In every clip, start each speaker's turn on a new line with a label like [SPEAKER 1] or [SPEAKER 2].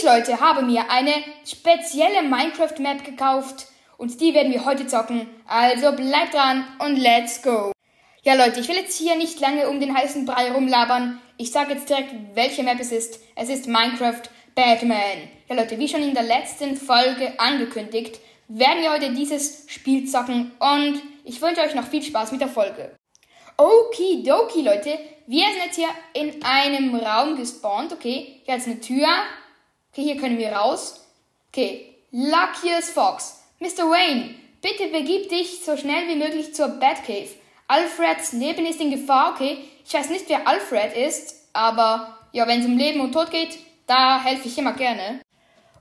[SPEAKER 1] Ich, Leute, habe mir eine spezielle Minecraft-Map gekauft und die werden wir heute zocken. Also bleibt dran und let's go. Ja, Leute, ich will jetzt hier nicht lange um den heißen Brei rumlabern. Ich sage jetzt direkt, welche Map es ist. Es ist Minecraft Batman. Ja, Leute, wie schon in der letzten Folge angekündigt, werden wir heute dieses Spiel zocken und ich wünsche euch noch viel Spaß mit der Folge. Okidoki, Leute. Wir sind jetzt hier in einem Raum gespawnt. Okay, hier ist eine Tür. Okay, hier können wir raus. Okay, Luckiest Fox. Mr. Wayne, bitte begib dich so schnell wie möglich zur Batcave. Alfreds Leben ist in Gefahr. Okay, ich weiß nicht, wer Alfred ist, aber ja, wenn es um Leben und Tod geht, da helfe ich immer gerne.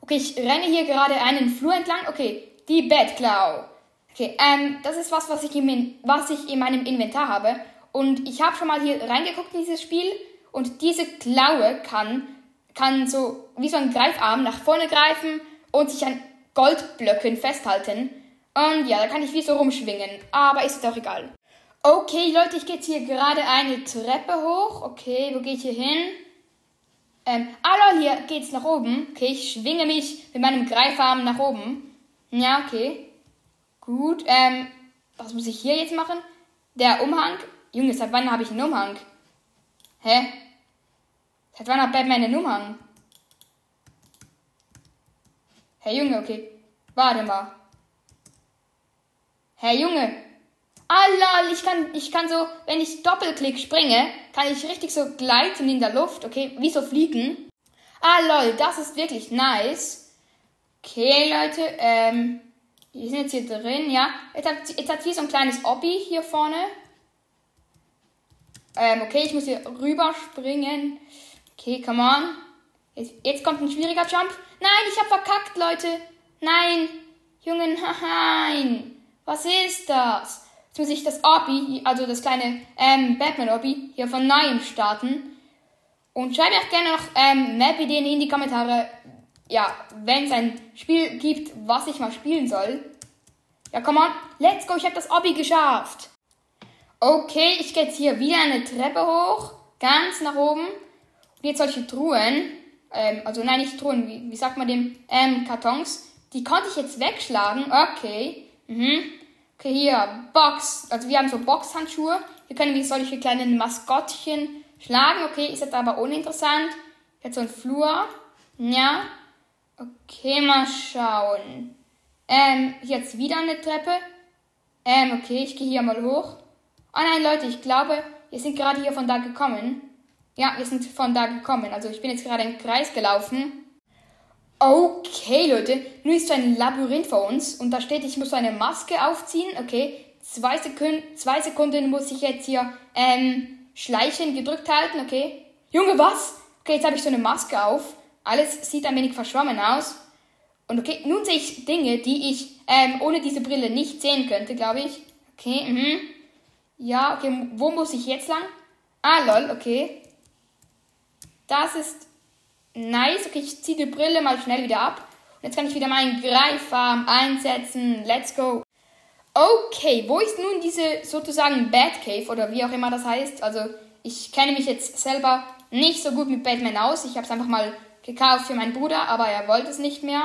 [SPEAKER 1] Okay, ich renne hier gerade einen Flur entlang. Okay, die Batclaw. Okay, ähm, das ist was, was ich, im, was ich in meinem Inventar habe. Und ich habe schon mal hier reingeguckt in dieses Spiel. Und diese Klaue kann, kann so wie so ein Greifarm nach vorne greifen und sich an Goldblöcken festhalten. Und ja, da kann ich wie so rumschwingen. Aber ist doch egal. Okay, Leute, ich gehe jetzt hier gerade eine Treppe hoch. Okay, wo gehe ich hier hin? Ähm, ah, hier geht's nach oben. Okay, ich schwinge mich mit meinem Greifarm nach oben. Ja, okay. Gut, ähm, was muss ich hier jetzt machen? Der Umhang. Junge, seit wann habe ich einen Umhang? Hä? Seit wann hat Batman einen Umhang? Hey Junge, okay. Warte mal. Hey Junge. Ah lol, ich kann, ich kann so, wenn ich Doppelklick springe, kann ich richtig so gleiten in der Luft, okay? Wie so fliegen. Ah lol, das ist wirklich nice. Okay, Leute, ähm, die sind jetzt hier drin, ja. Jetzt hat, jetzt hat sie so ein kleines Obby hier vorne. Ähm, okay, ich muss hier rüberspringen. Okay, come on. Jetzt, jetzt kommt ein schwieriger Jump. Nein, ich hab verkackt, Leute. Nein. Jungen, nein. Was ist das? Jetzt muss ich das Obby, also das kleine ähm, Batman-Obby, hier von neuem starten. Und schreibt mir auch gerne noch ähm, Map-Ideen in die Kommentare, ja, wenn es ein Spiel gibt, was ich mal spielen soll. Ja, komm on, let's go, ich habe das Obby geschafft. Okay, ich gehe jetzt hier wieder eine Treppe hoch, ganz nach oben. Jetzt solche Truhen, ähm, also nein, nicht Truhen, wie, wie sagt man dem, ähm, Kartons, die konnte ich jetzt wegschlagen. Okay, mhm. Okay, hier, Box, also wir haben so Boxhandschuhe. Hier können wir solche kleinen Maskottchen schlagen. Okay, ist jetzt aber uninteressant. Jetzt so ein Flur. Ja, Okay, mal schauen. Ähm, jetzt wieder eine Treppe. Ähm, okay, ich gehe hier mal hoch. Oh nein, Leute, ich glaube, wir sind gerade hier von da gekommen. Ja, wir sind von da gekommen. Also ich bin jetzt gerade im Kreis gelaufen. Okay, Leute, nun ist so ein Labyrinth vor uns und da steht, ich muss so eine Maske aufziehen. Okay, zwei Sekunden, zwei Sekunden muss ich jetzt hier ähm, schleichen gedrückt halten. Okay, Junge, was? Okay, jetzt habe ich so eine Maske auf. Alles sieht ein wenig verschwommen aus. Und okay, nun sehe ich Dinge, die ich ähm, ohne diese Brille nicht sehen könnte, glaube ich. Okay, mhm. Ja, okay, wo muss ich jetzt lang? Ah, lol, okay. Das ist nice. Okay, ich ziehe die Brille mal schnell wieder ab. Und jetzt kann ich wieder meinen Greifarm einsetzen. Let's go. Okay, wo ist nun diese sozusagen Batcave oder wie auch immer das heißt? Also, ich kenne mich jetzt selber nicht so gut mit Batman aus. Ich habe es einfach mal gekauft für meinen Bruder, aber er wollte es nicht mehr.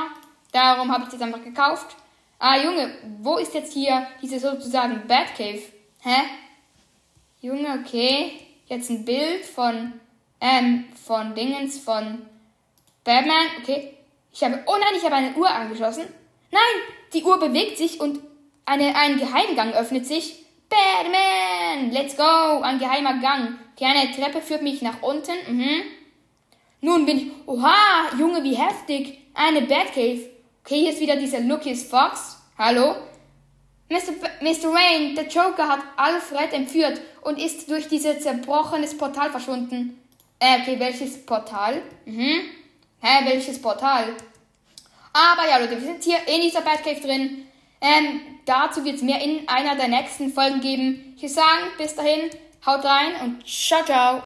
[SPEAKER 1] Darum habe ich das einfach gekauft. Ah, Junge, wo ist jetzt hier diese sozusagen Batcave? Hä? Junge, okay. Jetzt ein Bild von, ähm, von Dingens, von Batman. Okay. Ich habe, oh nein, ich habe eine Uhr angeschlossen. Nein, die Uhr bewegt sich und eine, ein Geheimgang öffnet sich. Batman, let's go, ein geheimer Gang. Die eine Treppe führt mich nach unten. Mhm. Nun bin ich. Oha, Junge, wie heftig. Eine Batcave. Okay, hier ist wieder dieser Lucas Fox. Hallo? Mr. Mr. Wayne, der Joker hat Alfred entführt und ist durch dieses zerbrochenes Portal verschwunden. Äh, okay, welches Portal? Mhm. Hä, welches Portal? Aber ja, Leute, wir sind hier in dieser Batcave drin. Ähm, dazu wird es mehr in einer der nächsten Folgen geben. Ich würde sagen, bis dahin, haut rein und ciao, ciao.